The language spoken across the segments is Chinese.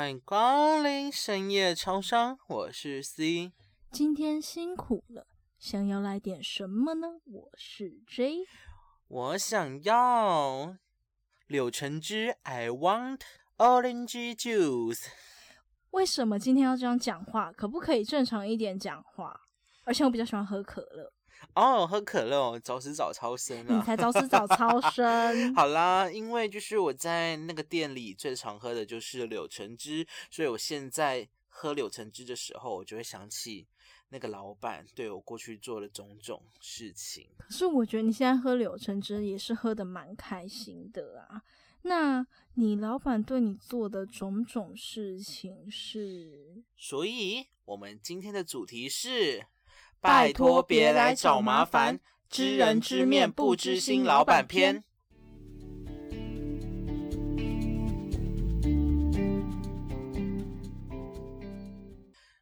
欢迎光临深夜超商，我是 C。今天辛苦了，想要来点什么呢？我是 J。我想要柳橙汁，I want orange juice。为什么今天要这样讲话？可不可以正常一点讲话？而且我比较喜欢喝可乐。哦，喝可乐哦，早死早超生啊！你才早死早 超生。好啦，因为就是我在那个店里最常喝的就是柳橙汁，所以我现在喝柳橙汁的时候，我就会想起那个老板对我过去做的种种事情。可是我觉得你现在喝柳橙汁也是喝的蛮开心的啊。那你老板对你做的种种事情是？所以我们今天的主题是。拜托，别来找麻烦！知人知面不知心，老板篇。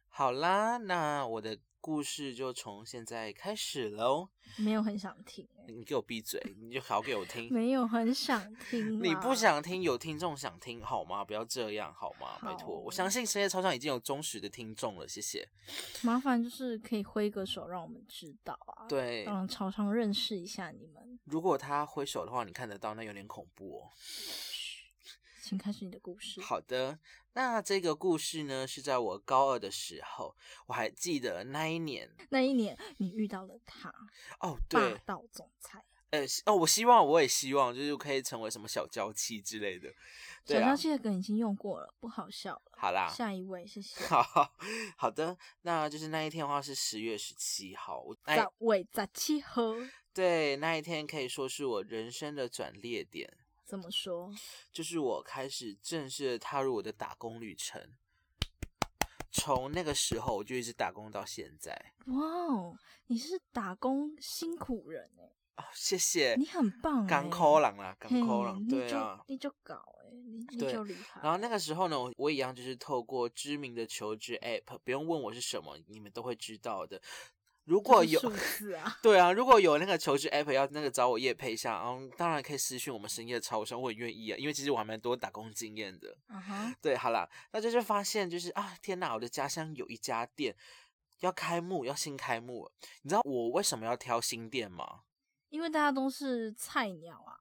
好啦，那我的。故事就从现在开始喽。没有很想听，你给我闭嘴，你就好给我听。没有很想听，你不想听，有听众想听好吗？不要这样好吗？拜托，我相信深夜超商已经有忠实的听众了，谢谢。麻烦就是可以挥个手让我们知道啊，对，让超商认识一下你们。如果他挥手的话，你看得到，那有点恐怖哦。请开始你的故事。好的，那这个故事呢，是在我高二的时候，我还记得那一年。那一年你遇到了他哦，对，霸道总裁。呃，哦，我希望，我也希望，就是可以成为什么小娇妻之类的。小娇妻的梗已经用过了，不好笑了。好啦，下一位，谢谢。好 好的，那就是那一天的话是十月十七号，十位十七号。对，那一天可以说是我人生的转捩点。怎么说？就是我开始正式的踏入我的打工旅程，从那个时候我就一直打工到现在。哇哦，你是打工辛苦人哎！哦，谢谢，你很棒，刚扣狼啦，刚扣狼，对啊，你就搞哎，你你就厉害。然后那个时候呢，我一样就是透过知名的求职 App，不用问我是什么，你们都会知道的。如果有对啊，如果有那个求职 app 要那个找我叶配一下，嗯，当然可以私讯我们深夜超商，我很愿意啊，因为其实我还蛮多打工经验的。嗯哼，对，好啦，那就是发现就是啊，天哪，我的家乡有一家店要开幕，要新开幕，你知道我为什么要挑新店吗？因为大家都是菜鸟啊。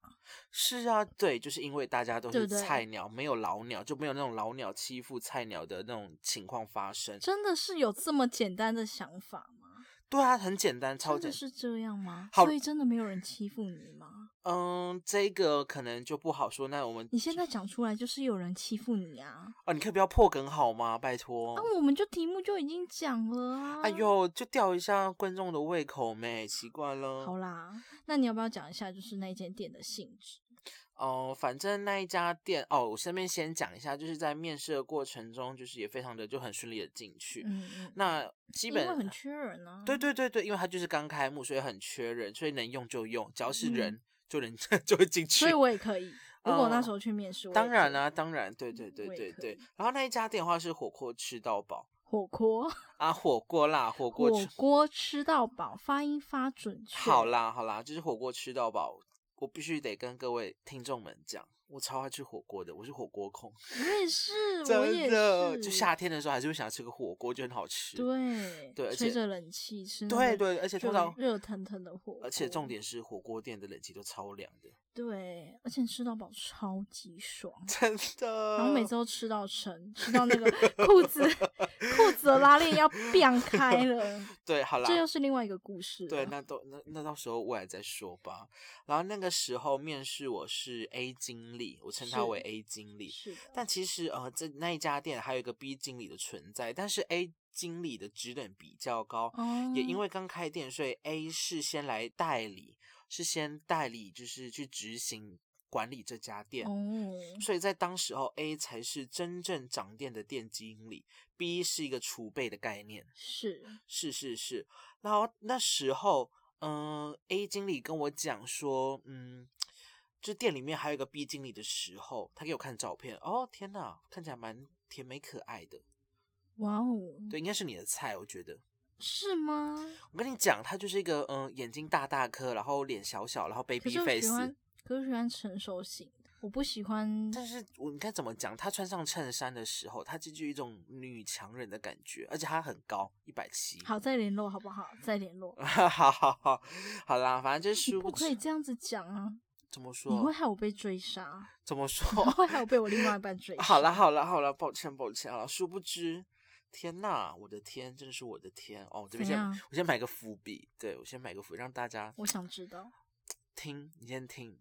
是啊，对，就是因为大家都是菜鸟，没有老鸟，就没有那种老鸟欺负菜鸟的那种情况发生。真的是有这么简单的想法吗？对啊，很简单，超简。是这样吗？所以真的没有人欺负你吗？嗯，这个可能就不好说。那我们你现在讲出来，就是有人欺负你啊！啊，你可以不要破梗好吗？拜托。那我们就题目就已经讲了啊！哎呦，就吊一下观众的胃口没？奇怪了。好啦，那你要不要讲一下，就是那间店的性质？哦，反正那一家店哦，我顺便先讲一下，就是在面试的过程中，就是也非常的就很顺利的进去。嗯嗯。那基本很缺人呢。对对对对，因为他就是刚开幕，所以很缺人，所以能用就用，只要是人就能 就会进去。所以我也可以，如果那时候去面试，当然啊，当然，对对对对对。然后那一家店的话是火锅吃到饱，火锅 啊，火锅啦，火锅火锅吃到饱，发音发准确。好啦好啦，就是火锅吃到饱。我必须得跟各位听众们讲，我超爱吃火锅的，我是火锅控。我也是，真的。就夏天的时候，还是会想要吃个火锅，就很好吃。对对，吹着冷气吃。对对，而且通常热腾腾的火。而且重点是，火锅店的冷气都超凉的。对，而且吃到饱超级爽，真的。然后每次都吃到撑，吃到那个裤子 裤子的拉链要变开了。对，好了，这又是另外一个故事。对，那都那那到时候未来再说吧。然后那个时候面试我是 A 经理，我称他为 A 经理。是的。但其实呃，这那一家店还有一个 B 经理的存在，但是 A 经理的职等比较高，也因为刚开店，所以 A 是先来代理。是先代理，就是去执行管理这家店，所以在当时候，A 才是真正掌店的店经理，B 是一个储备的概念。是是是是，然后那时候，嗯，A 经理跟我讲说，嗯，就店里面还有一个 B 经理的时候，他给我看照片，哦天哪，看起来蛮甜美可爱的。哇哦，对，应该是你的菜，我觉得。是吗？我跟你讲，他就是一个嗯，眼睛大大颗，然后脸小小，然后 baby face。可是喜欢成熟型的。我不喜欢。但是我应该怎么讲？她穿上衬衫的时候，她就有一种女强人的感觉，而且她很高，一百七。好，再联络好不好？再联络。好好好，好啦，反正就是不可以这样子讲啊。怎么说？你会害我被追杀？怎么 说？会害我被我另外一半追？好了好了好了，抱歉抱歉啊！殊不知，天呐，我的天，真的是我的天哦！这边先，我先买个伏笔，对我先买个伏，让大家。我想知道。听，你先听。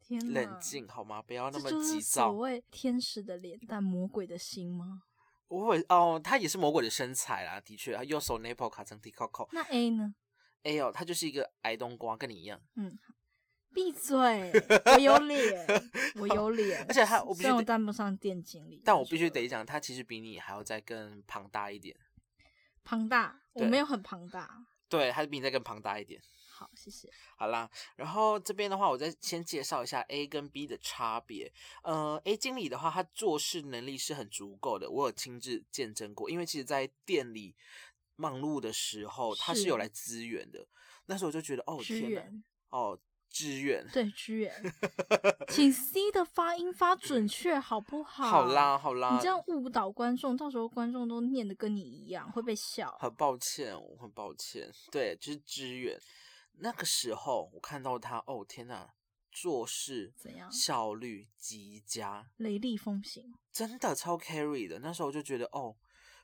天冷静好吗？不要那么急躁。所谓天使的脸但魔鬼的心吗？我会哦，他也是魔鬼的身材啦，的确，他右手 nipple 卡成 t coco。那 A 呢？A 哦，他就是一个矮冬瓜，跟你一样。嗯。闭嘴！我有脸，我有脸，而且他我虽然我当不上店经理，但我必须得讲，他其实比你还要再更庞大一点。庞大？我没有很庞大。对，他比你再更庞大一点。好，谢谢。好啦，然后这边的话，我再先介绍一下 A 跟 B 的差别。呃，A 经理的话，他做事能力是很足够的，我有亲自见证过。因为其实，在店里忙碌的时候，他是有来支援的。那时候我就觉得，哦天哪，哦。支援对支援，请 C 的发音发准确好不好？好啦好啦，你这样误导观众，到时候观众都念的跟你一样，会被笑。很抱歉，我很抱歉。对，就是支援。那个时候我看到他，哦天哪，做事怎样？效率极佳，雷厉风行，真的超 carry 的。那时候我就觉得，哦。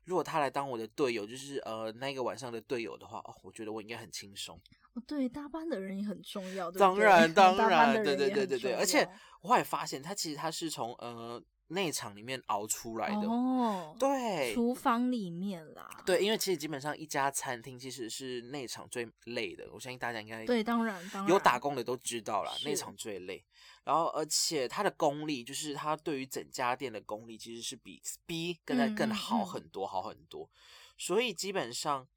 如果他来当我的队友，就是呃那个晚上的队友的话，哦，我觉得我应该很轻松。哦，对，搭班的人也很重要。当然，当然，对对对对对。而且我也发现，他其实他是从呃内场里面熬出来的。哦，对，厨房里面啦。对，因为其实基本上一家餐厅其实是内场最累的，我相信大家应该对，当然，当然有打工的都知道啦，内场最累。然后，而且他的功力，就是他对于整家店的功力，其实是比 B 更在更好很多，好很多。所以基本上，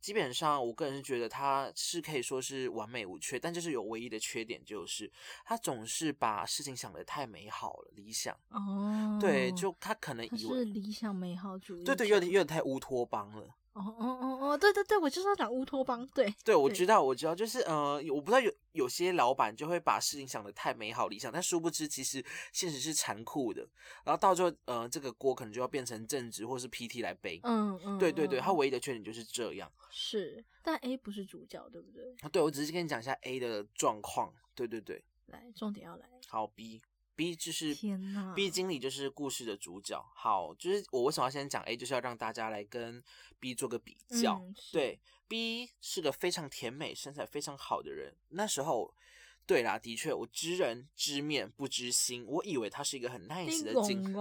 基本上，我个人是觉得他是可以说是完美无缺，但就是有唯一的缺点，就是他总是把事情想得太美好了，理想哦，对，就他可能以为理想美好主义，对对，有点有点太乌托邦了。哦哦哦哦，对对对，我就是要讲乌托邦，对对，我知道我知道，就是呃，我不知道有有些老板就会把事情想的太美好理想，但殊不知其实现实是残酷的，然后到最后呃，这个锅可能就要变成正直或是 PT 来背，嗯嗯，对对对，他唯一的缺点就是这样，是，但 A 不是主角，对不对？啊，对，我只是跟你讲一下 A 的状况，对对对，来，重点要来，好 B。B 就是 B 经理就是故事的主角。好，就是我为什么要先讲 A，就是要让大家来跟 B 做个比较。对，B 是个非常甜美、身材非常好的人。那时候，对啦，的确，我知人知面不知心，我以为他是一个很 nice 的经理。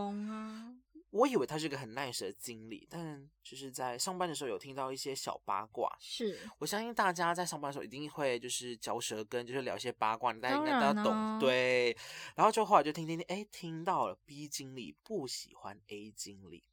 我以为他是个很 nice 的经理，但就是在上班的时候有听到一些小八卦。是我相信大家在上班的时候一定会就是嚼舌根，就是聊一些八卦，大家应该都要懂。对，然后就后来就听听听，哎，听到了 B 经理不喜欢 A 经理。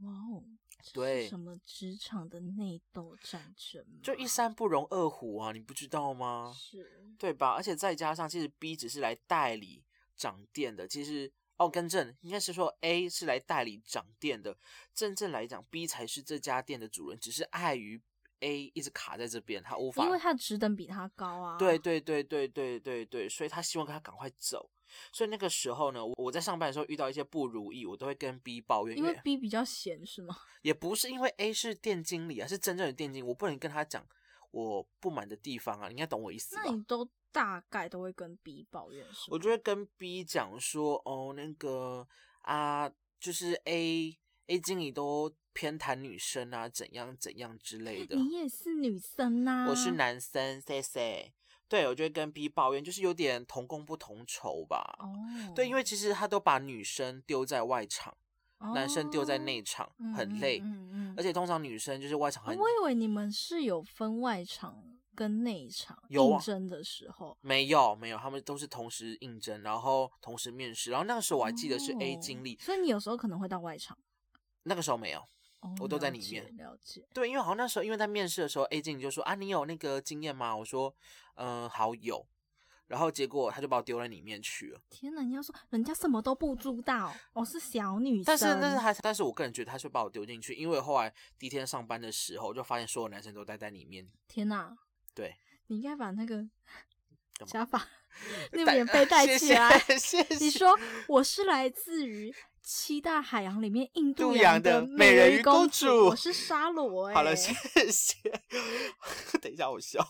哇哦，对，什么职场的内斗战争？就一山不容二虎啊，你不知道吗？是，对吧？而且再加上，其实 B 只是来代理掌店的，其实。哦，更正应该是说 A 是来代理掌店的，真正来讲 B 才是这家店的主人，只是碍于 A 一直卡在这边，他无法，因为他职等比他高啊。对对对对对对对，所以他希望他赶快走。所以那个时候呢，我在上班的时候遇到一些不如意，我都会跟 B 抱怨，因为 B 比较闲是吗？也不是，因为 A 是店经理啊，是真正的店经理，我不能跟他讲我不满的地方啊，你应该懂我意思吧？那你都。大概都会跟 B 抱怨，我就会跟 B 讲说，哦，那个啊，就是 A A 经理都偏袒女生啊，怎样怎样之类的。你也是女生呐？我是男生，say say。对，我就会跟 B 抱怨，就是有点同工不同酬吧。哦。对，因为其实他都把女生丢在外场，男生丢在内场，很累。嗯嗯。而且通常女生就是外场很。我以为你们是有分外场。跟内场应征的时候没有没有，他们都是同时应征，然后同时面试，然后那个时候我还记得是 A 经理，所以你有时候可能会到外场。那个时候没有，我都在里面。了解。对，因为好像那时候因为在面试的时候，A 经理就说啊，你有那个经验吗？我说嗯，好有。然后结果他就把我丢在里面去了。天哪，你要说人家什么都不知道，我是小女生。但是但是还但是我个人觉得他是把我丢进去，因为后来第一天上班的时候，就发现所有男生都待在里面。天哪！对。你应该把那个假发，那个棉被戴起来。你说我是来自于七大海洋里面印度洋的美人鱼公主，我是沙罗。好了，谢谢。等一下我笑。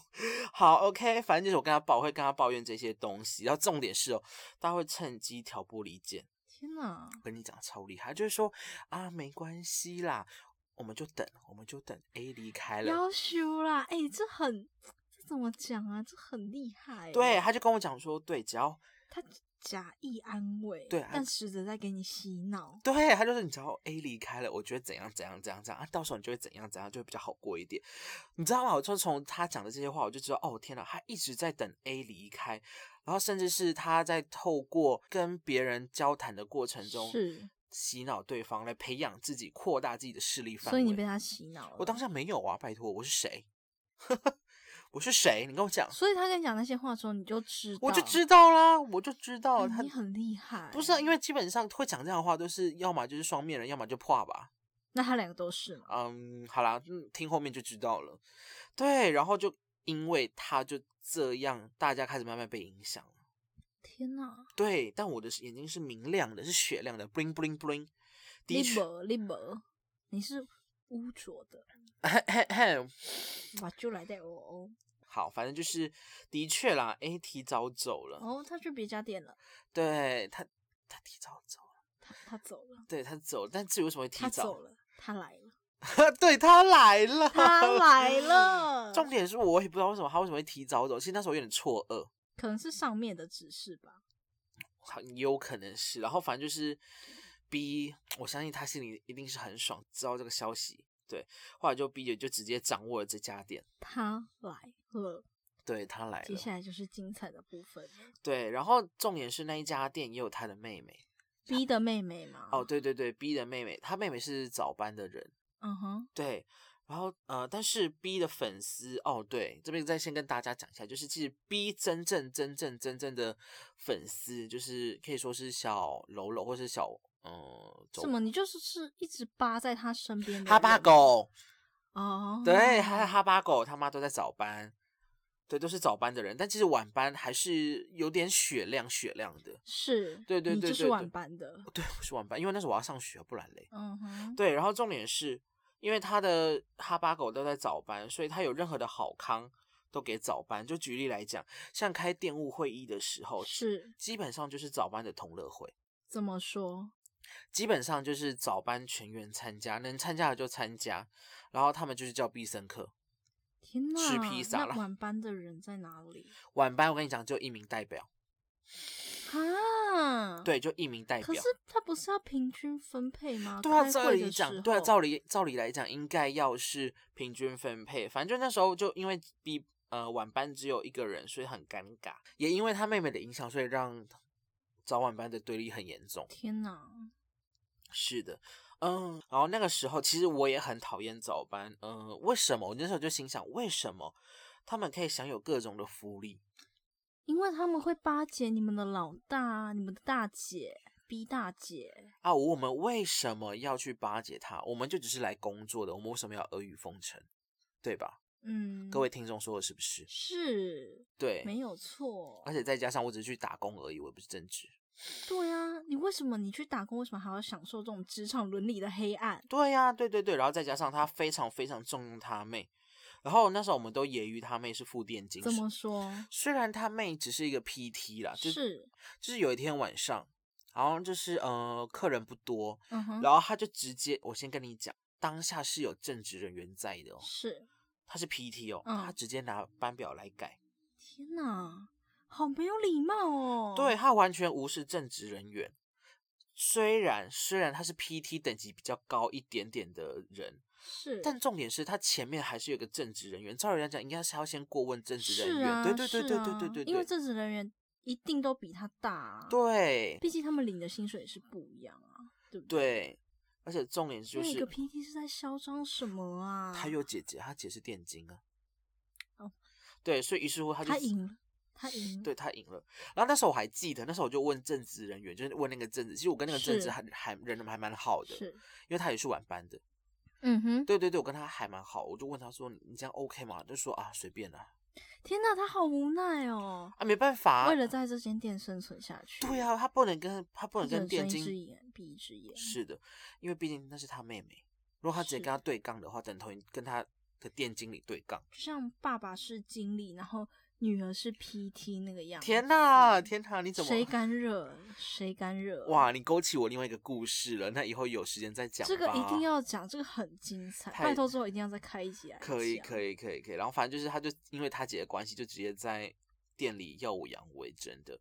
好，OK，反正就是我跟他抱，会跟他抱怨这些东西。然后重点是哦，他会趁机挑拨离间。天哪！跟你讲超厉害，就是说啊，没关系啦，我们就等，我们就等 A 离开了。要修啦，哎，这很这。怎么讲啊？这很厉害。对，他就跟我讲说，对，只要他假意安慰，对，但实则在给你洗脑。对，他就是你只要 A 离开了，我觉得怎样怎样怎样怎样啊，到时候你就会怎样怎样，就会比较好过一点。你知道吗？我就从他讲的这些话，我就知道，哦，天哪，他一直在等 A 离开，然后甚至是他在透过跟别人交谈的过程中，是洗脑对方来培养自己，扩大自己的势力范围。所以你被他洗脑了？我当下没有啊，拜托，我是谁？我是谁？你跟我讲。所以他跟你讲那些话的时候，你就知道，我就知道啦，我就知道他。你很厉害。不是啊，因为基本上会讲这样的话，都是要么就是双面人，要么就破吧。那他两个都是吗？嗯，好啦，听后面就知道了。对，然后就因为他就这样，大家开始慢慢被影响了。天哪！对，但我的眼睛是明亮的，是雪亮的，bling bling bling。的确，你是污浊的。哇，就来带我哦。好，反正就是的确啦。A 提早走了。哦，他去别家店了。对他，他提早走了。他他走了。对他走了，但至于为什么会提早？走了，他来了。对他来了，他来了。重点是我也不知道为什么他为什么会提早走。其实那时候有点错愕，可能是上面的指示吧。很有可能是。然后反正就是 B，我相信他心里一定是很爽，知道这个消息。对，后来就 B 姐就直接掌握了这家店。他来了，对他来了。接下来就是精彩的部分。对，然后重点是那一家店也有他的妹妹，B 的妹妹吗？哦，对对对，B 的妹妹，他妹妹是早班的人。嗯哼，对。然后呃，但是 B 的粉丝，哦，对，这边再先跟大家讲一下，就是其实 B 真正真正真正的粉丝，就是可以说是小柔柔或是小。嗯，什么？你就是是一直扒在他身边的哈巴狗。哦，对，还哈巴狗他妈都在早班，对，都是早班的人，但其实晚班还是有点血亮血亮的，是，对对对，就是晚班的，对，我是晚班，因为那时候我要上学，不然嘞，嗯哼，对，然后重点是因为他的哈巴狗都在早班，所以他有任何的好康都给早班。就举例来讲，像开店务会议的时候，是基本上就是早班的同乐会，怎么说？基本上就是早班全员参加，能参加的就参加，然后他们就是叫必胜客。吃披萨了。晚班的人在哪里？晚班我跟你讲，就一名代表。啊？对，就一名代表。可是他不是要平均分配吗？对啊，照理讲，对啊，照理照理来讲，应该要是平均分配。反正就那时候就因为比呃晚班只有一个人，所以很尴尬。也因为他妹妹的影响，所以让。早晚班的对立很严重。天哪！是的，嗯，然后那个时候其实我也很讨厌早班。嗯，为什么？我那时候就心想，为什么他们可以享有各种的福利？因为他们会巴结你们的老大，你们的大姐逼大姐啊！我们为什么要去巴结他？我们就只是来工作的，我们为什么要阿谀奉承？对吧？嗯，各位听众说的是不是？是，对，没有错。而且再加上我只是去打工而已，我也不是正职。对呀，你为什么你去打工，为什么还要享受这种职场伦理的黑暗？对呀，对对对，然后再加上他非常非常重用他妹，然后那时候我们都揶揄他妹是副店经怎么说？虽然他妹只是一个 PT 啦，就是，就是有一天晚上，然后就是呃客人不多，嗯，然后他就直接，我先跟你讲，当下是有正职人员在的哦，是。他是 PT 哦，他直接拿班表来改。天哪，好没有礼貌哦！对他完全无视正职人员。虽然虽然他是 PT 等级比较高一点点的人，是，但重点是他前面还是有个正职人员。照理来讲，应该是要先过问正职人员。对对对对对对对。因为正职人员一定都比他大。对，毕竟他们领的薪水是不一样啊，对不对？对。而且重点就是，那个 PT 是在嚣张什么啊？他有姐姐，他姐是电竞啊。哦，对，所以于是乎他就他赢，他赢，对他赢了。然后那时候我还记得，那时候我就问正职人员，就是问那个正职，其实我跟那个正职还还人还蛮好的，是，因为他也是晚班的。嗯哼，对对对，我跟他还蛮好，我就问他说：“你这样 OK 吗？”就说啊，随便啦，天哪，他好无奈哦！啊，没办法，为了在这间店生存下去。对啊，他不能跟他不能跟店经睁一只眼闭一只眼。是的，因为毕竟那是他妹妹，如果他直接跟他对杠的话，等同于跟他的店经理对杠。就像爸爸是经理，然后。女儿是 PT 那个样，天哪，天哪，你怎么？谁敢惹？谁敢惹？哇，你勾起我另外一个故事了，那以后有时间再讲。这个一定要讲，这个很精彩，拜托之后一定要再开一集来。可以，可以，可以，可以。然后反正就是，他就因为他姐的关系，就直接在店里耀武扬威，真的。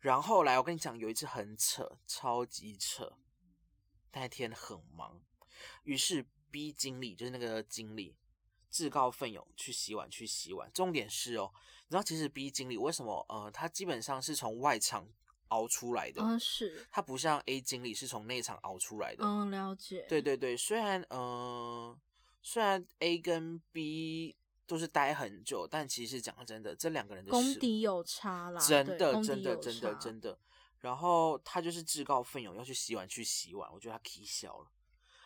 然后来，我跟你讲，有一次很扯，超级扯。那天很忙，于是 B 经理就是那个经理。自告奋勇去洗碗，去洗碗。重点是哦，你知道其实 B 经理为什么？呃，他基本上是从外场熬出来的。嗯，是。他不像 A 经理是从内场熬出来的。嗯，了解。对对对，虽然呃，虽然 A 跟 B 都是待很久，但其实讲真的，这两个人的功底有差啦。真的，真的，真的，真的。然后他就是自告奋勇要去洗碗，去洗碗。我觉得他 K 笑了。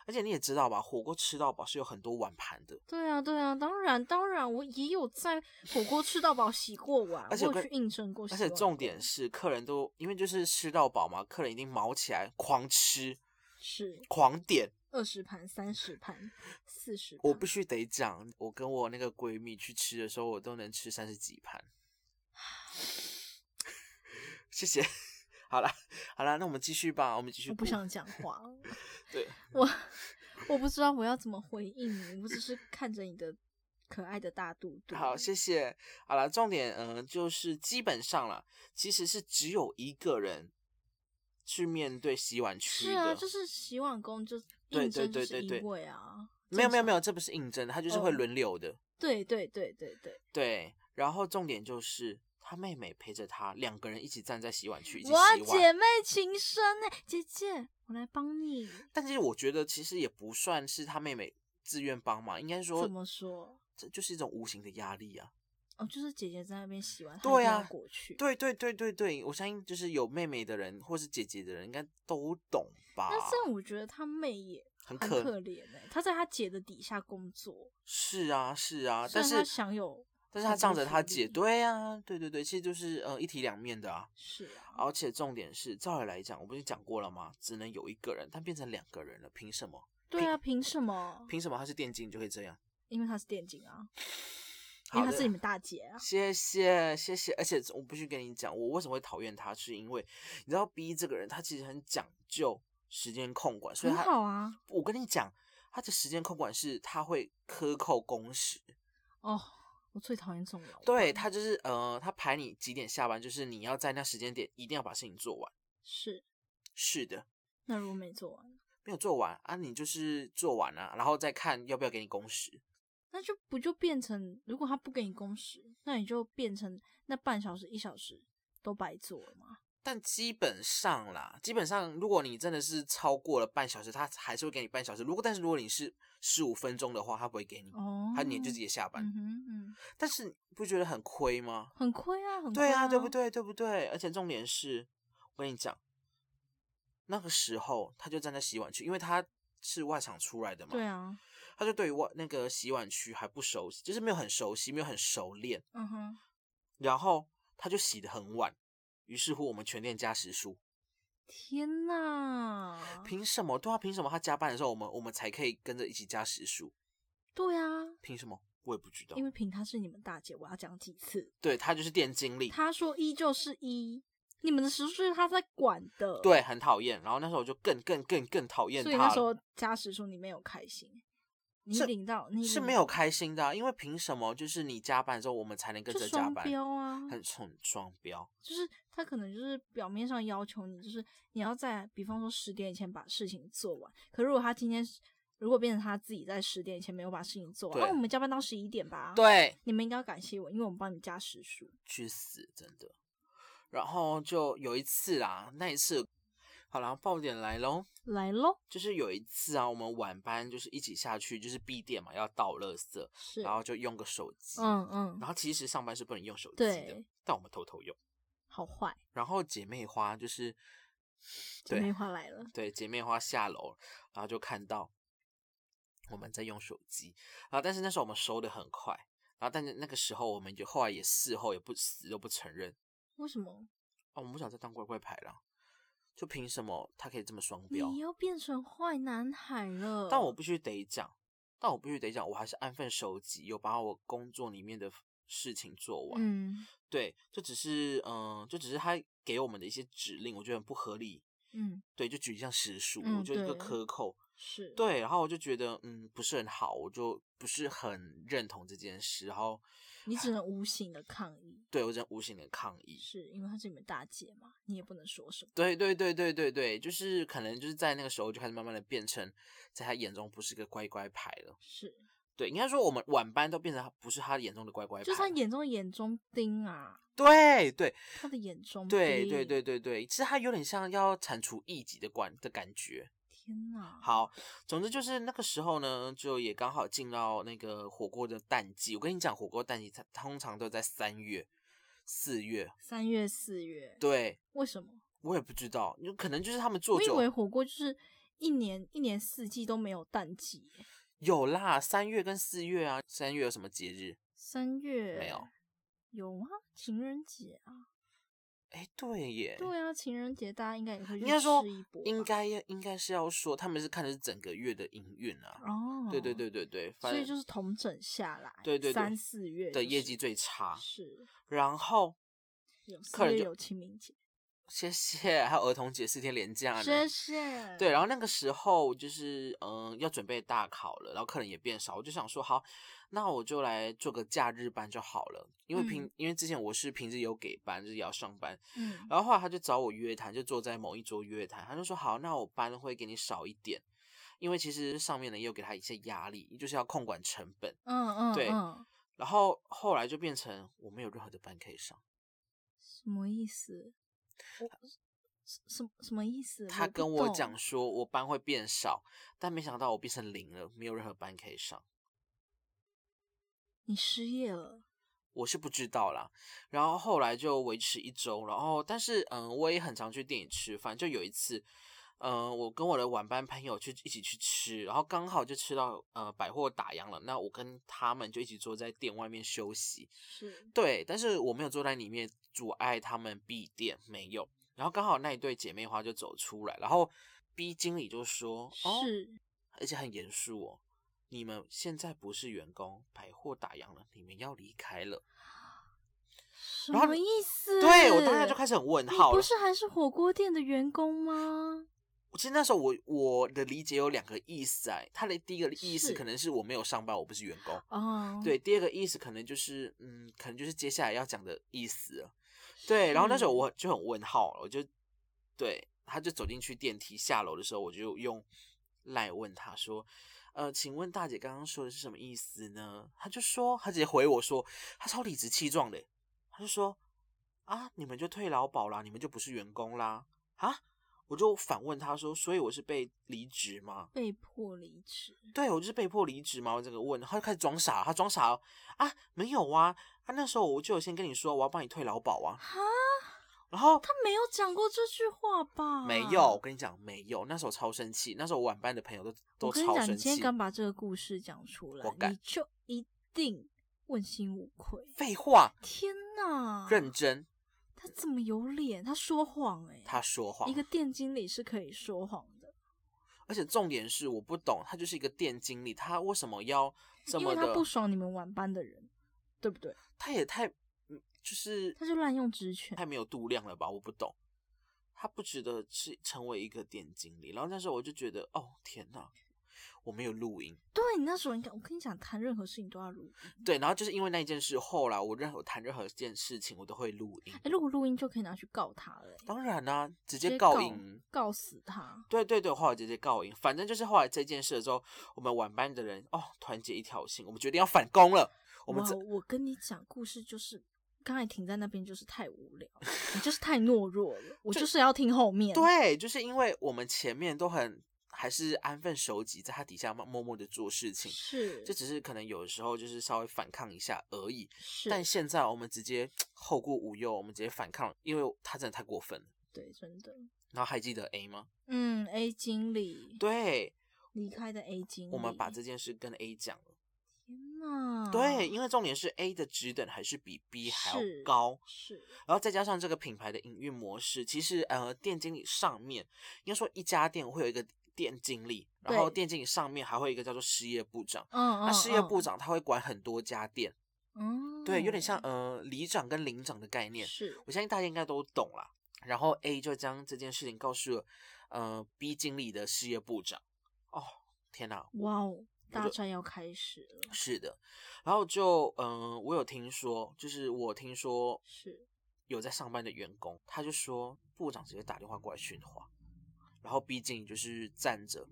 而且你也知道吧，火锅吃到饱是有很多碗盘的。对啊，对啊，当然，当然，我也有在火锅吃到饱洗过碗，而且去应征过。而且重点是，客人都因为就是吃到饱嘛，客人一定毛起来狂吃，是狂点二十盘、三十盘、四十。我必须得讲，我跟我那个闺蜜去吃的时候，我都能吃三十几盘。谢谢。好啦，好啦，那我们继续吧，我们继续。我不想讲话。对，我我不知道我要怎么回应你，我只是看着你的可爱的大肚肚。好，谢谢。好了，重点嗯，就是基本上了，其实是只有一个人去面对洗碗区的。是啊，就是洗碗工就应征是一位啊。没有没有没有，这不是应征，他就是会轮流的。对对对对对。对，然后重点就是。他妹妹陪着他，两个人一起站在洗碗区，哇，姐妹情深呢，姐姐，我来帮你。但其实我觉得，其实也不算是他妹妹自愿帮忙，应该说怎么说，这就是一种无形的压力啊。哦，就是姐姐在那边洗碗，对啊，过去，对对对对对，我相信就是有妹妹的人或是姐姐的人，应该都懂吧。但是我觉得他妹也很可怜哎，他在他姐的底下工作。是啊，是啊，但是他享有。但是他仗着他姐，对呀，对对对，其实就是呃一体两面的啊。是啊。而且重点是，照理来讲，我不是讲过了吗？只能有一个人，但变成两个人了，凭什么？对啊，凭什么？凭什么他是电竞就会这样？因为他是电竞啊，因为他是你们大姐啊。谢谢谢谢，而且我必须跟你讲，我为什么会讨厌他，是因为你知道，B 这个人他其实很讲究时间控管，所以他好啊。我跟你讲，他的时间控管是他会克扣工时哦。我最讨厌这种老对他就是呃，他排你几点下班，就是你要在那时间点一定要把事情做完。是是的。那如果没做完，没有做完啊，你就是做完了，然后再看要不要给你工时。那就不就变成，如果他不给你工时，那你就变成那半小时一小时都白做了吗？但基本上啦，基本上如果你真的是超过了半小时，他还是会给你半小时。如果但是如果你是十五分钟的话，他不会给你，他你就直接下班。嗯嗯。但是不觉得很亏吗？很亏啊，很亏对啊，对不对？对不对？而且重点是，我跟你讲，那个时候他就站在洗碗区，因为他是外场出来的嘛。对啊。他就对于外那个洗碗区还不熟悉，就是没有很熟悉，没有很熟练。嗯哼。然后他就洗的很晚。于是乎，我们全店加时数。天哪！凭什么？对啊，凭什么他加班的时候，我们我们才可以跟着一起加时数？对啊，凭什么？我也不知道。因为凭他是你们大姐，我要讲几次？对他就是店经理。他说一就是一，你们的时数是他在管的。对，很讨厌。然后那时候我就更更更更讨厌他。所以那时候加时数你没有开心。你领到你是没有开心的，因为凭什么就是你加班之后我们才能跟着加班？标啊，很很双标。就是他可能就是表面上要求你，就是你要在比方说十点以前把事情做完。可如果他今天如果变成他自己在十点以前没有把事情做完，那我们加班到十一点吧。对，你们应该要感谢我，因为我们帮你加时数。去死，真的。然后就有一次啦，那一次。好了，爆点来喽！来喽！就是有一次啊，我们晚班就是一起下去，就是闭店嘛，要倒垃圾，是，然后就用个手机，嗯嗯，然后其实上班是不能用手机的，但我们偷偷用，好坏。然后姐妹花就是，姐妹花来了，对，姐妹花下楼，然后就看到我们在用手机，啊，但是那时候我们收的很快，然后但是那个时候我们就后来也事后也不死都不承认。为什么？哦，我们不想再当乖乖牌了。就凭什么他可以这么双标？你要变成坏男孩了。但我必须得讲，但我必须得讲，我还是安分守己，有把我工作里面的事情做完。嗯，对，就只是嗯，就只是他给我们的一些指令，我觉得很不合理。嗯，对，就举像实数，我觉得一个克扣。是对，然后我就觉得嗯不是很好，我就不是很认同这件事，然后你只能无形的抗议，对我只能无形的抗议，是因为她是你们大姐嘛，你也不能说什么。对对对对对对，就是可能就是在那个时候就开始慢慢的变成，在他眼中不是个乖乖牌了，是对，应该说我们晚班都变成不是他眼中的乖乖牌，就是他眼中的眼中钉啊，对对，他的眼中钉，对对对对对，其实他有点像要铲除异己的管的感觉。天呐！好，总之就是那个时候呢，就也刚好进到那个火锅的淡季。我跟你讲，火锅淡季它通常都在三月、四月。三月、四月。对。为什么？我也不知道，有可能就是他们做。我以为火锅就是一年一年四季都没有淡季。有啦，三月跟四月啊。三月有什么节日？三月没有。有啊，情人节啊。哎，对耶，对啊，情人节大家应该也会应该说应该要应该是要说，他们是看的是整个月的营运啊。哦，对对对对对，所以就是同整下来，对对三四月的业绩最差。是，然后客人有清明节。谢谢，还有儿童节四天连假呢。谢谢。对，然后那个时候就是嗯要准备大考了，然后客人也变少，我就想说好，那我就来做个假日班就好了，因为平因为之前我是平日有给班，就是要上班，嗯，然后后来他就找我约谈，就坐在某一桌约谈，他就说好，那我班会给你少一点，因为其实上面呢也有给他一些压力，就是要控管成本，嗯嗯，对，然后后来就变成我没有任何的班可以上，什么意思？我什什么意思？他跟我讲说，我班会变少，但没想到我变成零了，没有任何班可以上。你失业了？我是不知道啦。然后后来就维持一周，然后但是嗯，我也很常去店里吃饭。就有一次，嗯，我跟我的晚班朋友去一起去吃，然后刚好就吃到呃百货打烊了。那我跟他们就一起坐在店外面休息。是对，但是我没有坐在里面阻碍他们闭店，没有。然后刚好那一对姐妹花就走出来，然后 B 经理就说：“是，而且很严肃哦，你们现在不是员工，百货打烊了，你们要离开了。”什么意思？对我当下就开始很问号不是还是火锅店的员工吗？其实那时候我我的理解有两个意思啊，他的第一个意思可能是我没有上班，我不是员工哦。对，第二个意思可能就是嗯，可能就是接下来要讲的意思。对，然后那时候我就很问号，我就对，他就走进去电梯下楼的时候，我就用赖问他说：“呃，请问大姐刚刚说的是什么意思呢？”他就说，他直接回我说，他超理直气壮的，他就说：“啊，你们就退劳保啦，你们就不是员工啦。”啊，我就反问他说：“所以我是被离职吗？被迫离职？对，我就是被迫离职吗？”我这个问，他就开始装傻，他装傻啊，没有啊。他那时候我就有先跟你说，我要帮你退劳保啊。哈，然后他没有讲过这句话吧？没有，我跟你讲，没有。那时候超生气，那时候我晚班的朋友都都超生气。你今天敢把这个故事讲出来，你就一定问心无愧。废话！天哪！认真。他怎么有脸？他说谎哎！他说谎。一个店经理是可以说谎的。而且重点是，我不懂，他就是一个店经理，他为什么要这么的？因为他不爽你们晚班的人，对不对？他也太，就是他就滥用职权，太没有度量了吧？我不懂，他不值得是成为一个店经理。然后那时候我就觉得，哦天哪，我没有录音。对你那时候应该，我跟你讲，谈任何事情都要录音。对，然后就是因为那一件事，后来我任何谈任何一件事情，我都会录音。哎，如果录音就可以拿去告他了。当然啦，直接告赢，告死他。对对对，后来直接告赢。反正就是后来这件事之后，我们晚班的人哦，团结一条心，我们决定要反攻了。我们我跟你讲故事，就是刚才停在那边，就是太无聊，你就 是太懦弱了。我就是要听后面。对，就是因为我们前面都很还是安分守己，在他底下默默的做事情。是，这只是可能有的时候就是稍微反抗一下而已。是，但现在我们直接后顾无忧，我们直接反抗，因为他真的太过分了。对，真的。然后还记得 A 吗？嗯，A 经理。对，离开的 A 经理。我们把这件事跟 A 讲了。天哪！对，因为重点是 A 的职等还是比 B 还要高，是。然后再加上这个品牌的营运模式，其实呃，店经理上面应该说一家店会有一个店经理，然后店经理上面还会有一个叫做事业部长。嗯嗯。那事业部长他会管很多家店。嗯。对，有点像呃里长跟领长的概念。是。我相信大家应该都懂啦。然后 A 就将这件事情告诉了呃 B 经理的事业部长。哦，天哪！哇哦。大战要开始了，是的，然后就嗯，我有听说，就是我听说是有在上班的员工，他就说部长直接打电话过来训话，然后毕竟就是站着，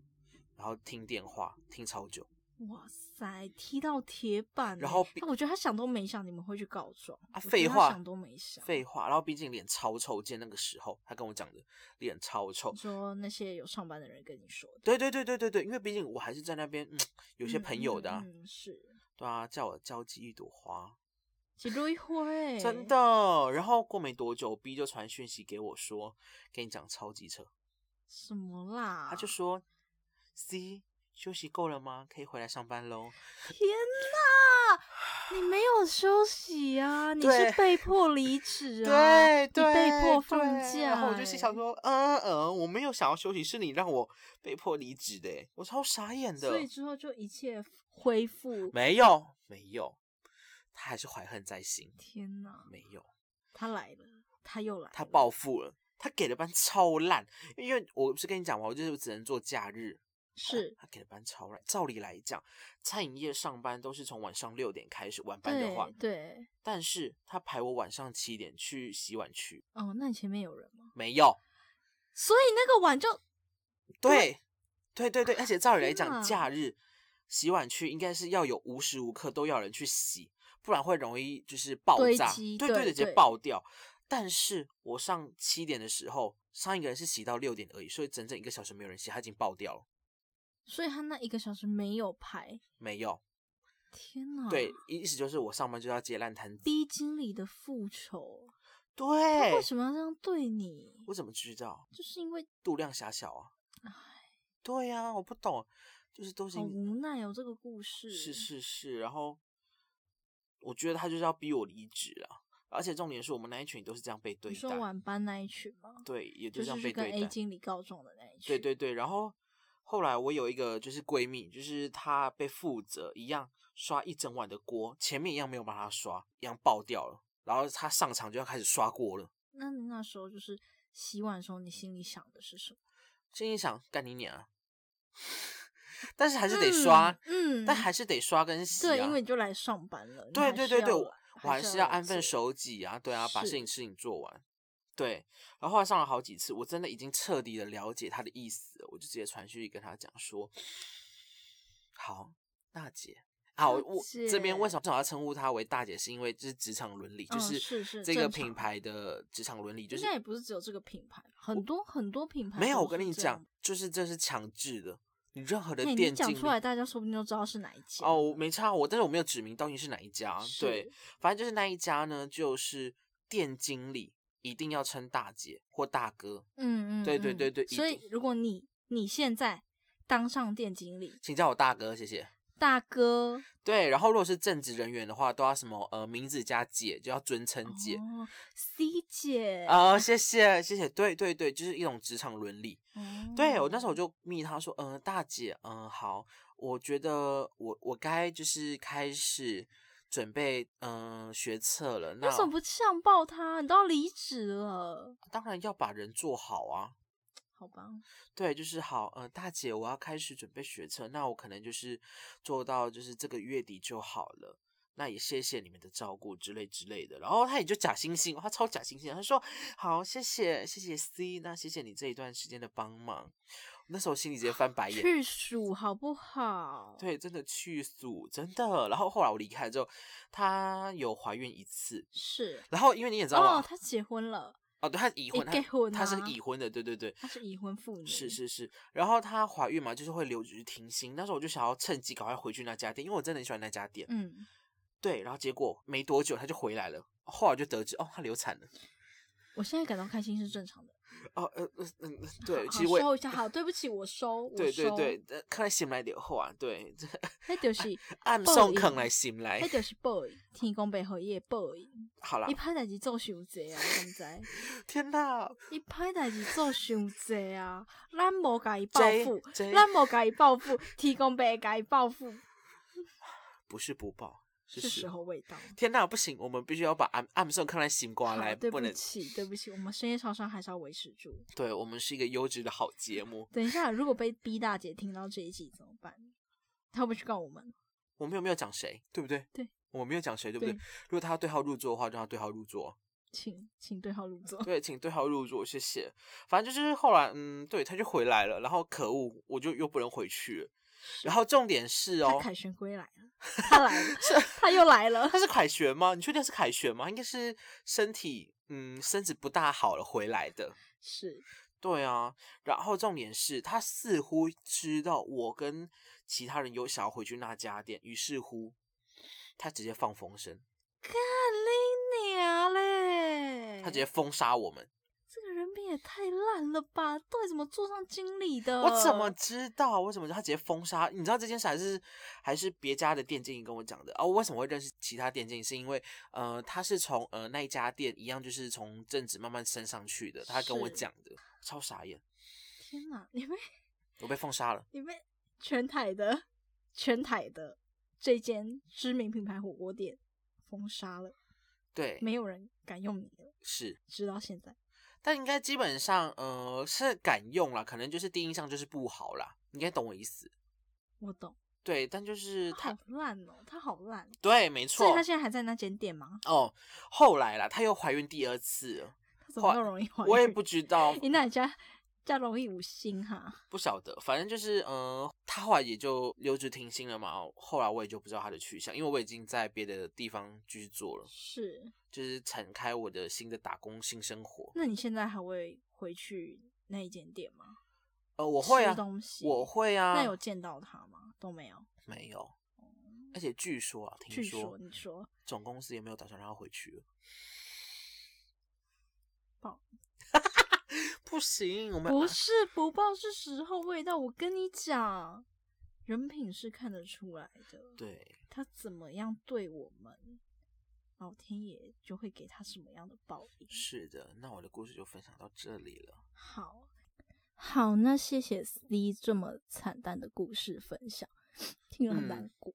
然后听电话听超久。哇塞，踢到铁板！然后，我觉得他想都没想，你们会去告状啊？废话，想都没想，废话。然后，毕竟脸超臭，见那个时候，他跟我讲的脸超臭。说那些有上班的人跟你说的。对对对对对对，因为毕竟我还是在那边，嗯，有些朋友的，嗯，是，对啊，叫我交际一朵花，几朵花，真的。然后过没多久，B 就传讯息给我说，跟你讲超级车，什么啦？他就说 C。休息够了吗？可以回来上班喽！天哪，你没有休息啊！你是被迫离职啊！对对，被迫放假。然后我就心想说，嗯嗯，我没有想要休息，是你让我被迫离职的，我超傻眼的。所以之后就一切恢复？没有，没有，他还是怀恨在心。天哪，没有，他来了，他又来，他报复了，他给的班超烂，因为我不是跟你讲嘛，我就是只能做假日。是他给的班超烂。照理来讲，餐饮业上班都是从晚上六点开始，晚班的话，对。但是他排我晚上七点去洗碗区。哦，那你前面有人吗？没有。所以那个碗就，对，对对对，而且照理来讲，假日洗碗区应该是要有无时无刻都要人去洗，不然会容易就是爆炸，对对，直接爆掉。但是我上七点的时候，上一个人是洗到六点而已，所以整整一个小时没有人洗，他已经爆掉了。所以他那一个小时没有排，没有。天哪！对，意思就是我上班就要接烂摊子。逼经理的复仇。对。为什么要这样对你？我怎么知道？就是因为度量狭小啊。唉。对呀，我不懂，就是都是。好无奈哦，这个故事。是是是，然后我觉得他就是要逼我离职啊，而且重点是我们那一群都是这样被对待。你说晚班那一群吗？对，也就这样被对待。跟 A 经理告状的那一群。对对对，然后。后来我有一个就是闺蜜，就是她被负责一样刷一整晚的锅，前面一样没有帮她刷，一样爆掉了。然后她上场就要开始刷锅了。那你那时候就是洗碗的时候，你心里想的是什么？心里想干你娘啊！但是还是得刷，嗯，但还是得刷跟洗。对，因为你就来上班了。对对对对，我还是要安分守己啊，对啊，把事情事情做完。对，然后后来上了好几次，我真的已经彻底的了解他的意思，我就直接传讯息跟他讲说：“好，大姐，好，我这边为什么正好要称呼她为大姐？是因为这是职场伦理，就是这个品牌的职场伦理，就是现在也不是只有这个品牌，很多很多品牌没有。我跟你讲，就是这是强制的，你任何的店讲出来，大家说不定都知道是哪一家哦。没差，我但是我没有指明到底是哪一家，对，反正就是那一家呢，就是店经理。一定要称大姐或大哥，嗯嗯，对对对对。所以如果你你现在当上店经理，请叫我大哥，谢谢。大哥，对。然后如果是正职人员的话，都要什么呃名字加姐，就要尊称姐。哦，C 姐。啊，谢谢谢谢，对对对，就是一种职场伦理。哦。对我那时候我就密他说，嗯，大姐，嗯，好，我觉得我我该就是开始。准备嗯学测了，那为什么不呛爆他？你都要离职了，当然要把人做好啊。好吧，对，就是好。呃，大姐，我要开始准备学测，那我可能就是做到就是这个月底就好了。那也谢谢你们的照顾之类之类的。然后他也就假惺惺，他超假惺惺，他说好，谢谢谢谢 C，那谢谢你这一段时间的帮忙。那时候心里直接翻白眼，去数好不好？对，真的去数，真的。然后后来我离开之后，她有怀孕一次，是。然后因为你也知道哦，她结婚了。哦，对，她已婚，她她是已婚的，对对对，她是已婚妇女。是是是。然后她怀孕嘛，就是会留职停薪。那时候我就想要趁机赶快回去那家店，因为我真的很喜欢那家店。嗯，对。然后结果没多久她就回来了，后来就得知哦，她流产了。我现在感到开心是正常的。哦，呃，嗯嗯，对，其实我收一下，好，对不起，我收，对对对，看来心来点后啊，对，那就是 暗送坑来心来，那就是报应，天公背后也报应。好了，一拍代志做伤济啊，现在，天哪，一拍代志做伤济啊，咱无甲伊报复，咱无甲伊报复，天公背甲伊报复，不是不报。是时候未到。天哪，不行，我们必须要把暗暗送看来醒过来。对不起，对不起，我们深夜超商还是要维持住。对，我们是一个优质的好节目。等一下，如果被 B 大姐听到这一集怎么办？她会不会去告我们？我们有没有讲谁？对不对？对，我们没有讲谁，对不对？如果他要对号入座的话，让她对号入座。请，请对号入座。对，请对号入座，谢谢。反正就是后来，嗯，对，他就回来了，然后可恶，我就又不能回去了。然后重点是哦，凯旋归来了，他来了，他又来了。他是凯旋吗？你确定是凯旋吗？应该是身体嗯身子不大好了回来的。是，对啊。然后重点是他似乎知道我跟其他人有想要回去那家店，于是乎他直接放风声，干你娘嘞！他直接封杀我们。也太烂了吧！到底怎么做上经理的？我怎么知道？为什么他直接封杀？你知道这件事还是还是别家的店经理跟我讲的哦。我为什么会认识其他店经理？是因为呃，他是从呃那一家店一样，就是从正职慢慢升上去的。他跟我讲的，超傻眼！天哪，你被我被封杀了！你被全台的全台的这间知名品牌火锅店封杀了。对，没有人敢用你了。是，直到现在。但应该基本上，呃，是敢用啦，可能就是第一印象就是不好啦。你应该懂我意思。我懂。对，但就是好烂哦，他好烂。对，没错。所以他现在还在那间店吗？哦，后来啦，他又怀孕第二次怎么那么容易怀孕？我也不知道。你哪家？加容易无心哈，不晓得，反正就是，嗯，他后来也就留职停薪了嘛。后来我也就不知道他的去向，因为我已经在别的地方继续做了，是，就是展开我的新的打工新生活。那你现在还会回去那一间店吗？呃，我会啊，我会啊。那有见到他吗？都没有，没有。而且据说啊，听说你说总公司也没有打算让他回去了。报。不行，我们不是不报是时候未到。我跟你讲，人品是看得出来的。对，他怎么样对我们，老天爷就会给他什么样的报应。是的，那我的故事就分享到这里了。好，好，那谢谢 C 这么惨淡的故事分享，听了很难过。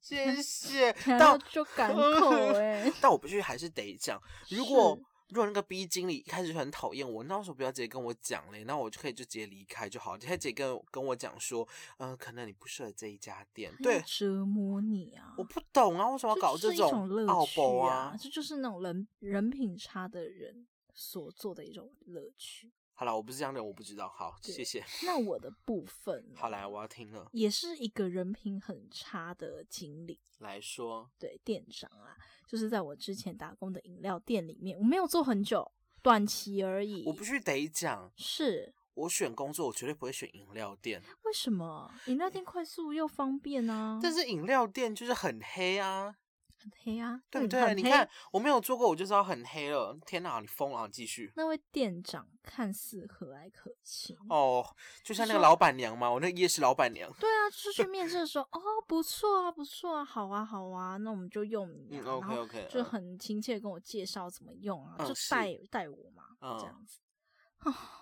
谢谢，到就感口哎。但我必须还是得讲，如果。如果那个 B 经理一开始就很讨厌我，那为什么不要直接跟我讲嘞？那我就可以就直接离开就好。他直接跟跟我讲说，嗯，可能你不适合这一家店，对，折磨你啊！我不懂啊，为什么要搞这种乐趣啊？这就是那种人人品差的人所做的一种乐趣。好了，我不是这样的，我不知道。好，谢谢。那我的部分，好来，我要听了。也是一个人品很差的经理来说，对店长啊，就是在我之前打工的饮料店里面，我没有做很久，短期而已。我必须得讲，是我选工作，我绝对不会选饮料店。为什么？饮料店快速又方便啊。但是饮料店就是很黑啊。很黑啊，对不对？你看我没有做过，我就知道很黑了。天哪，你疯了！继续。那位店长看似和蔼可亲哦，就像那个老板娘嘛，我那夜市老板娘。对啊，就是去面试的时候，哦，不错啊，不错啊，好啊，好啊，那我们就用你。嗯，OK OK。就很亲切跟我介绍怎么用啊，就带带我嘛，这样子。啊。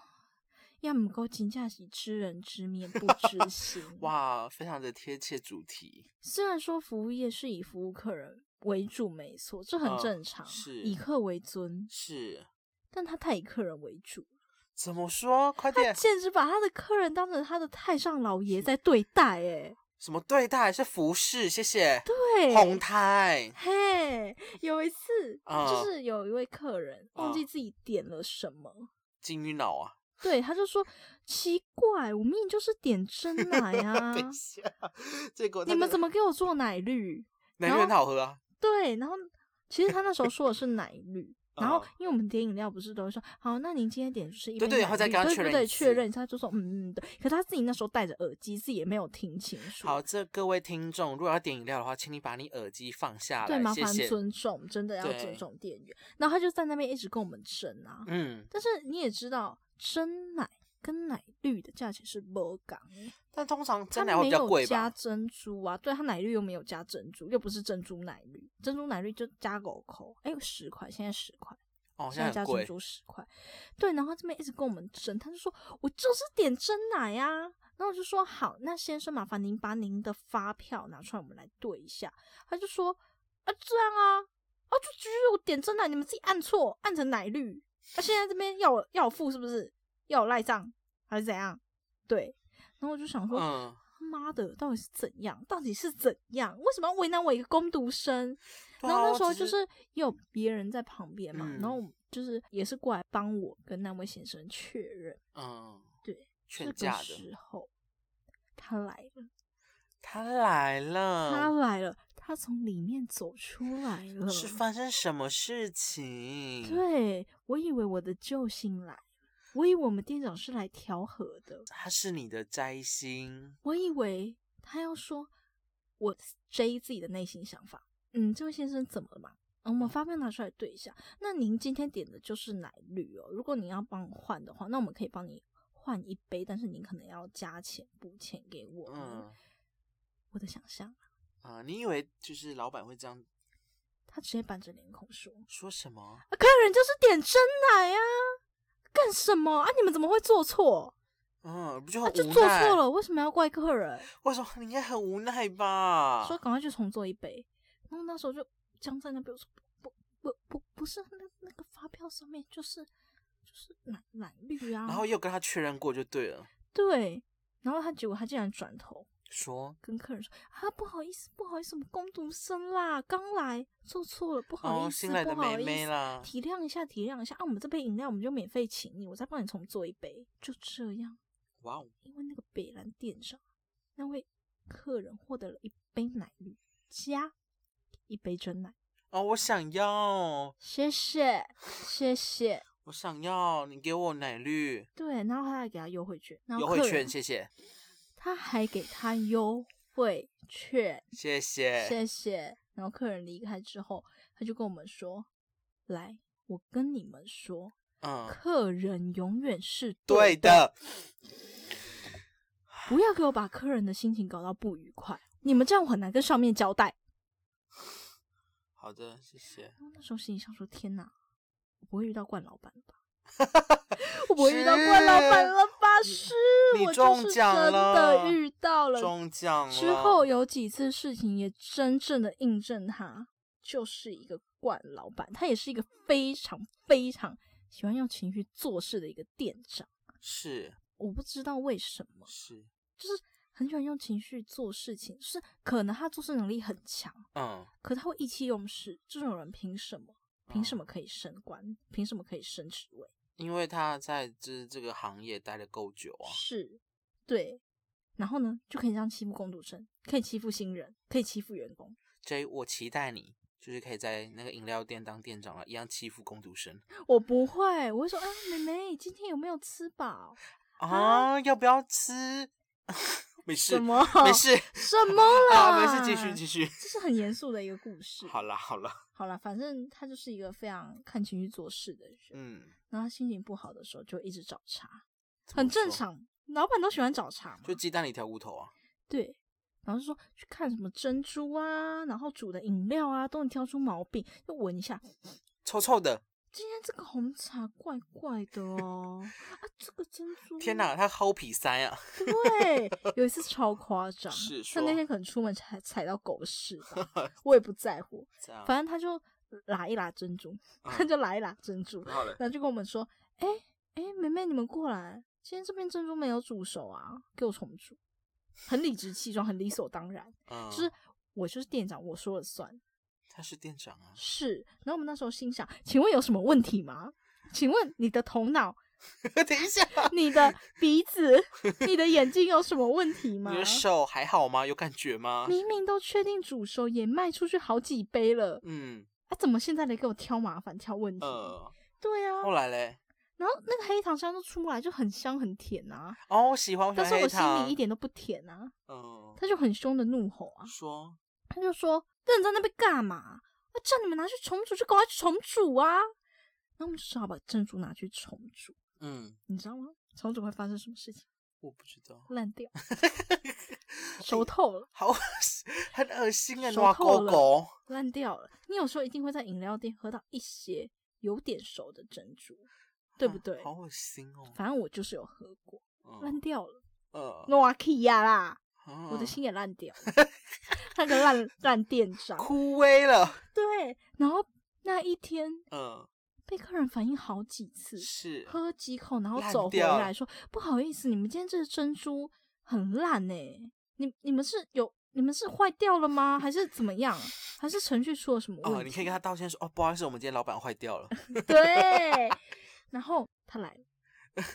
要么够金价是知人知面不知 心。哇，非常的贴切主题。虽然说服务业是以服务客人。为主没错，这很正常。是以客为尊，是，但他太以客人为主。怎么说？快点！简直把他的客人当成他的太上老爷在对待，哎，什么对待？是服侍，谢谢。对，红台。嘿，有一次，就是有一位客人忘记自己点了什么，金鱼脑啊。对，他就说奇怪，我明明就是点真奶 啊。等一下，结果你们怎么给我做奶绿？奶绿很好喝啊。对，然后其实他那时候说的是 奶绿，然后因为我们点饮料不是都会说好，那您今天点就是一杯对对，然后再跟他确认确认，他就说嗯嗯对。可他自己那时候戴着耳机，自己也没有听清楚。好，这各位听众，如果要点饮料的话，请你把你耳机放下来，对，麻烦尊重，真的要尊重店员。然后他就在那边一直跟我们争啊，嗯，但是你也知道，真奶跟奶绿的价钱是不港，但通常真奶会比较贵加珍珠啊，对，它奶绿又没有加珍珠，又不是珍珠奶绿，珍珠奶绿就加狗口，哎，十块，现在十块。哦，现在加珍珠十块，对，然后这边一直跟我们争，他就说我就是点真奶呀，然后我就说好，那先生麻烦您把您的发票拿出来，我们来对一下。他就说啊这样啊，啊就就是我点真奶，你们自己按错，按成奶绿，啊现在这边要我要我付是不是？要我赖账还是怎样？对，然后我就想说，妈的，到底是怎样？到底是怎样？为什么要为难我一个工读生？然后那时候就是也有别人在旁边嘛，然后就是也是过来帮我跟那位先生确认。嗯，对，这个时候他来了，他来了，他来了，他从里面走出来了。是发生什么事情？对我以为我的救星来了，我以为我们店长是来调和的。他是你的摘星。我以为他要说我 J 自己的内心想法。嗯，这位先生怎么了嘛？我们发票拿出来对一下。那您今天点的就是奶绿哦。如果您要帮我换的话，那我们可以帮你换一杯，但是您可能要加钱补钱给我。嗯，我的想象啊，你以为就是老板会这样？他直接板着脸孔说：“说什么？客人就是点真奶呀，干什么啊？你们怎么会做错？嗯，不就很就做错了？为什么要怪客人？为什么你应该很无奈吧？说赶快去重做一杯。”然后那时候就僵在那边，说不不不不是那那个发票上面就是就是蓝蓝绿啊。然后又跟他确认过就对了。对，然后他结果他竟然转头说跟客人说啊不好意思不好意思，我们工读生啦，刚来做错了，不好意思不好意思，体谅一下体谅一下啊，我们这杯饮料我们就免费请你，我再帮你重做一杯，就这样。哇哦！因为那个北蓝店长那位客人获得了一杯奶绿加。一杯真奶哦，我想要，谢谢谢谢，我想要，你给我奶绿，对，然后他还给他优惠券，优惠券，谢谢，他还给他优惠券，谢谢谢谢，然后客人离开之后，他就跟我们说，来，我跟你们说，嗯，客人永远是对的，不要给我把客人的心情搞到不愉快，你们这样我很难跟上面交代。好的，谢谢。那时候心里想说：“天哪，我不会遇到冠老板吧？我遇到冠老板了吧？是，我就是真的遇到了。中奖了。之后有几次事情也真正的印证，他就是一个冠老板。他也是一个非常非常喜欢用情绪做事的一个店长。是，我不知道为什么，是，就是。”很喜欢用情绪做事情，就是可能他做事能力很强，嗯，可他会意气用事。这种人凭什么？凭什么可以升官？凭什么可以升职位？因为他在这这个行业待的够久啊。是，对。然后呢，就可以这样欺负工读生，可以欺负新人，可以欺负员工。J，我期待你就是可以在那个饮料店当店长了，一样欺负工读生。我不会，我会说，哎，妹妹，今天有没有吃饱啊？要不要吃？没事，什么？没事，什么 了？没事，继续，继续。这是很严肃的一个故事。好了，好了，好了，反正他就是一个非常看情绪做事的人。嗯，然后他心情不好的时候就一直找茬，很正常。老板都喜欢找茬嘛。就鸡蛋里挑骨头啊。对，然后就说去看什么珍珠啊，然后煮的饮料啊，都能挑出毛病，就闻一下，臭臭的。今天这个红茶怪怪的哦，啊，这个珍珠，天哪，他薅皮塞啊！对，有一次超夸张，是他那天可能出门踩踩到狗屎吧，我也不在乎，反正他就拉一拉珍珠，他就拉一拉珍珠，然后就跟我们说，哎哎，妹妹你们过来，今天这边珍珠没有煮熟啊，给我重煮，很理直气壮，很理所当然，就是我就是店长，我说了算。他是店长啊，是。然后我们那时候心想，请问有什么问题吗？请问你的头脑，等一下，你的鼻子，你的眼睛有什么问题 吗？你的手还好吗？有感觉吗？明明都确定煮熟，也卖出去好几杯了，嗯，啊，怎么现在来给我挑麻烦、挑问题？对啊。后来嘞？然后那个黑糖香都出不来，就很香很甜啊。哦，我喜欢，但是我心里一点都不甜啊。嗯。他就很凶的怒吼啊，说，他就说，人在那边干嘛？那叫你们拿去重煮，就赶快去重煮啊！那我们就只好把珍珠拿去重煮。嗯，你知道吗？重组会发生什么事情？我不知道。烂掉，熟透了，好很恶心啊！熟透了，烂掉了。你有时候一定会在饮料店喝到一些有点熟的珍珠，对不对？好恶心哦！反正我就是有喝过，烂掉了。呃，诺基亚啦，我的心也烂掉了。那个烂烂店长枯萎了。对，然后那一天，嗯。被客人反映好几次，是喝几口，然后走回来说不好意思，你们今天这个珍珠很烂哎，你你们是有你们是坏掉了吗？还是怎么样？还是程序出了什么问题？哦，你可以跟他道歉说哦，不好意思，我们今天老板坏掉了。对，然后他来，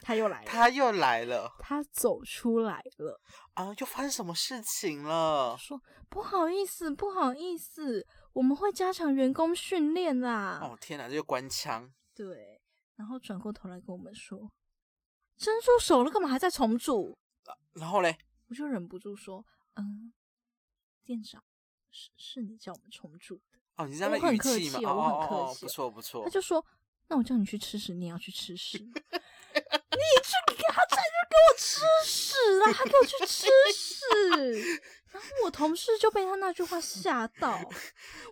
他又来了，他又来了，他走出来了啊，又发生什么事情了？说不好意思，不好意思。我们会加强员工训练啦！哦天哪，这就官腔。对，然后转过头来跟我们说：“珍珠熟了，干嘛还在重煮？”然后嘞，我就忍不住说：“嗯，店长，是是你叫我们重组的。”哦，你这样的语气吗？我很客气，不错不错。他就说：“那我叫你去吃屎，你也要去吃屎。” 你去给他在这给我吃屎啊！他给我去吃屎。然后我同事就被他那句话吓到，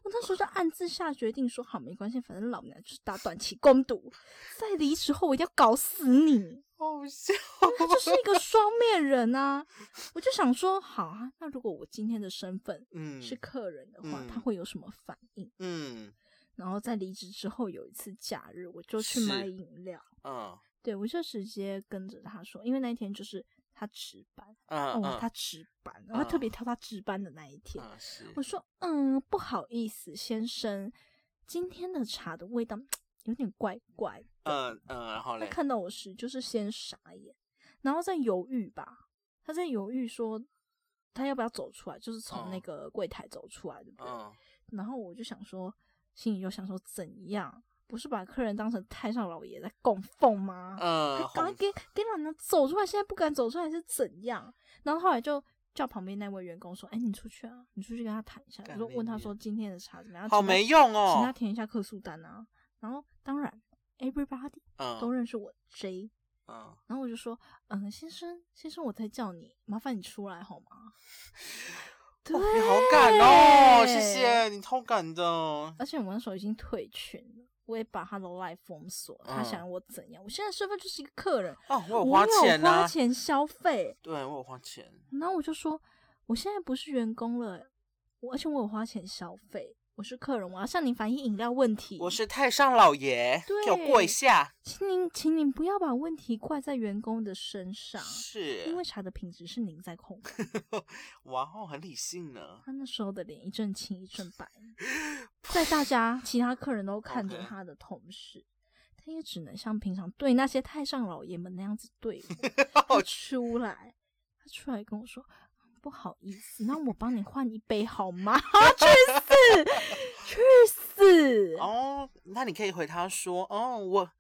我那时候就暗自下决定说：好，没关系，反正老娘就是打短期攻读，在离职后我一定要搞死你。好笑，他就是一个双面人啊！我就想说，好啊，那如果我今天的身份嗯是客人的话，他会有什么反应？嗯，然后在离职之后有一次假日，我就去买饮料，嗯，对我就直接跟着他说，因为那一天就是。他值班，哦，他值班，然后特别挑他值班的那一天。我说，嗯，不好意思，先生，今天的茶的味道有点怪怪的。嗯嗯，然后他看到我时，就是先傻眼，然后再犹豫吧，他在犹豫说他要不要走出来，就是从那个柜台走出来，对不对？然后我就想说，心里就想说怎样。不是把客人当成太上老爷在供奉吗？嗯，赶快给给老娘走出来！现在不敢走出来是怎样？然后后来就叫旁边那位员工说：“哎，你出去啊，你出去跟他谈一下。”我说：“问他说今天的茶怎么样？”好没用哦，请他填一下客诉单啊。然后当然，everybody 都认识我 J。嗯，然后我就说：“嗯，先生，先生，我在叫你，麻烦你出来好吗？”对，你好敢哦，谢谢你，超敢的。而且我那时候已经退群了。我也把他的 life 封锁，他想我怎样？我现在身份就是一个客人哦，我有花钱呐，花钱消费，对我有花钱。然后我就说，我现在不是员工了，而且我有花钱消费。我是客人，我要向您反映饮料问题。我是太上老爷，给我跪下，请您，请您不要把问题怪在员工的身上，是因为茶的品质是您在控制。哇哦，很理性呢。他那时候的脸一阵青一阵白，在大家其他客人都看着他的同时，他也只能像平常对那些太上老爷们那样子对我。出来，他出来跟我说。不好意思，那我帮你换一杯好吗？去死，去死！哦，那你可以回他说，哦，我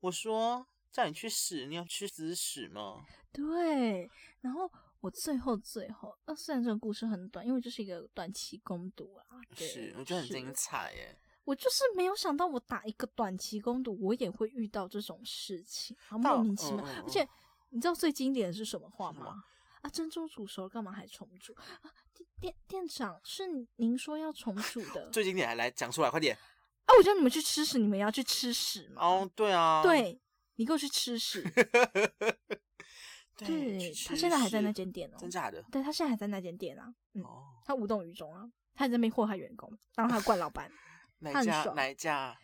我说叫你去死，你要去死死吗？对，然后我最后最后，那虽然这个故事很短，因为这是一个短期攻读啊，是，我觉得很精彩耶。我就是没有想到，我打一个短期攻读，我也会遇到这种事情，莫名其妙。而且你知道最经典的是什么话吗？啊，珍珠煮熟干嘛还重煮啊？店店长是您说要重组的，最经典还来讲出来，快点！啊，我叫你们去吃屎，你们要去吃屎吗？哦，对啊，对，你给我去吃屎。对，他现在还在那间店哦，真假的？对他现在还在那间店啊，嗯，他无动于衷啊，他在那边祸害员工，当他的惯老板，哪家？哪家？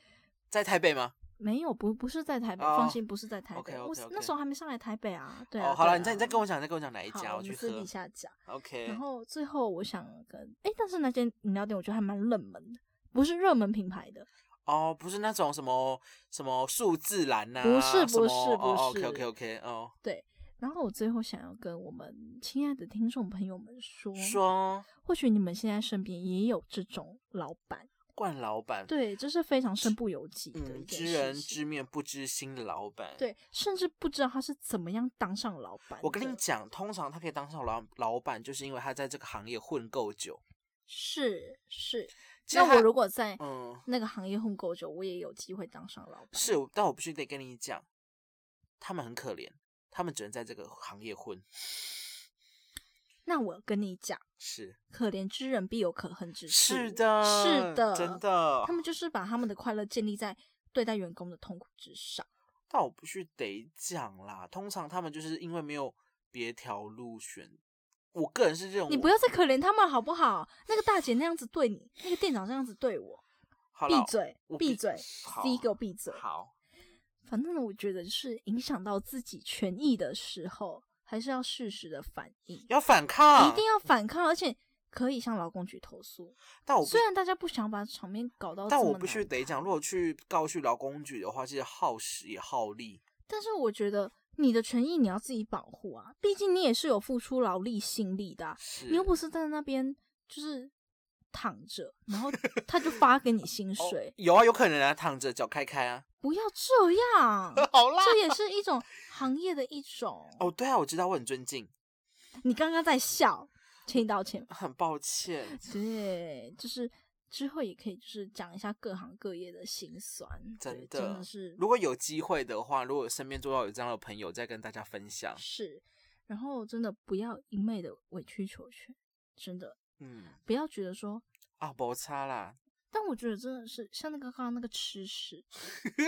在台北吗？没有，不不是在台北，放心，不是在台北。我那时候还没上来台北啊。对啊。好了，你再你再跟我讲，再跟我讲哪一家，我去私底下讲。OK。然后最后我想跟，哎，但是那间饮料店我觉得还蛮冷门的，不是热门品牌的。哦，不是那种什么什么数字蓝呐？不是不是不是。OK OK OK 哦。对。然后我最后想要跟我们亲爱的听众朋友们说，说，或许你们现在身边也有这种老板。冠老板，对，这是非常身不由己的嗯，知人知面不知心的老板，对，甚至不知道他是怎么样当上老板。我跟你讲，通常他可以当上老老板，就是因为他在这个行业混够久。是是，那我如果在嗯那个行业混够久，我也有机会当上老板。是，但我必须得跟你讲，他们很可怜，他们只能在这个行业混。那我跟你讲，是可怜之人必有可恨之处。是的，是的，真的。他们就是把他们的快乐建立在对待员工的痛苦之上。但我不去得讲啦，通常他们就是因为没有别条路选。我个人是认为，你不要再可怜他们好不好？那个大姐那样子对你，那个店长这样子对我，闭嘴，闭嘴，第一个闭嘴。好，反正呢，我觉得是影响到自己权益的时候。还是要适时的反应，要反抗，一定要反抗，而且可以向劳工局投诉。但我虽然大家不想把场面搞到，但我必须得讲，如果去告去劳工局的话，其实耗时也耗力。但是我觉得你的权益你要自己保护啊，毕竟你也是有付出劳力心力的，你又不是在那边就是躺着，然后他就发给你薪水。有啊，有可能啊，躺着脚开开啊。不要这样，好啦，这也是一种行业的一种。哦，对啊，我知道，我很尊敬。你刚刚在笑，请你道歉。很抱歉。对，就是之后也可以，就是讲一下各行各业的辛酸。真的，真的是。如果有机会的话，如果身边做到有这样的朋友，再跟大家分享。是，然后真的不要一昧的委曲求全，真的，嗯，不要觉得说啊，不差啦。但我觉得真的是像那个刚刚那个吃屎，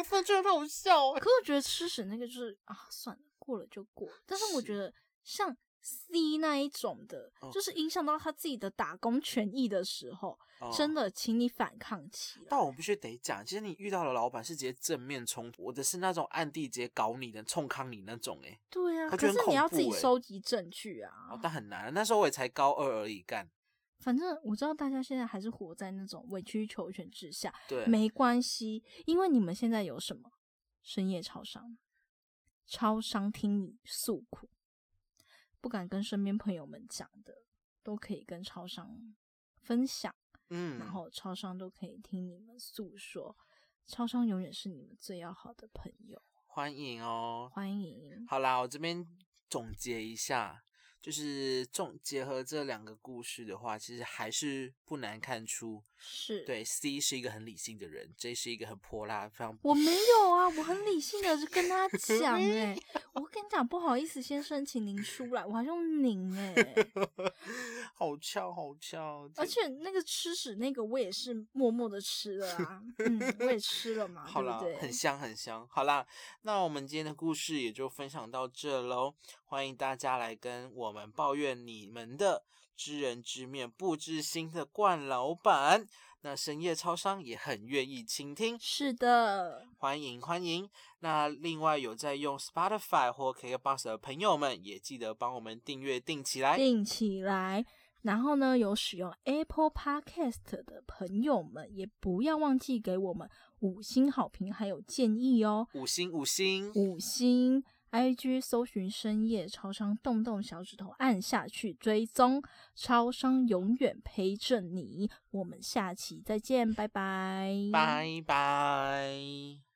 反正很好笑。可我觉得吃屎那个就是啊，算了，过了就过。但是我觉得像 C 那一种的，就是影响到他自己的打工权益的时候，真的，请你反抗起来。但我必须得讲，其实你遇到的老板是直接正面冲突，我的是那种暗地直接搞你的、冲康你那种。哎，对啊，可是你要自己收集证据啊。但很难，那时候我也才高二而已，干。反正我知道大家现在还是活在那种委曲求全之下，对，没关系，因为你们现在有什么深夜超商，超商听你诉苦，不敢跟身边朋友们讲的，都可以跟超商分享，嗯，然后超商都可以听你们诉说，超商永远是你们最要好的朋友，欢迎哦，欢迎。好啦，我这边总结一下。就是重结合这两个故事的话，其实还是不难看出，是对 C 是一个很理性的人，J 是一个很泼辣、非常我没有啊，我很理性的就 跟他讲哎，我跟你讲不好意思，先生，请您出来，我还用您哎，好巧好巧，而且那个吃屎那个我也是默默的吃了啊，嗯，我也吃了嘛，好啦对？很香很香。好啦，那我们今天的故事也就分享到这喽，欢迎大家来跟我。我们抱怨你们的知人知面不知心的冠老板，那深夜超商也很愿意倾听。是的，欢迎欢迎。那另外有在用 Spotify 或 KKBox 的朋友们，也记得帮我们订阅订起来，订起来。然后呢，有使用 Apple Podcast 的朋友们，也不要忘记给我们五星好评还有建议哦。五星五星五星。I G 搜寻深夜超商，动动小指头按下去追踪，超商永远陪着你。我们下期再见，拜拜，拜拜。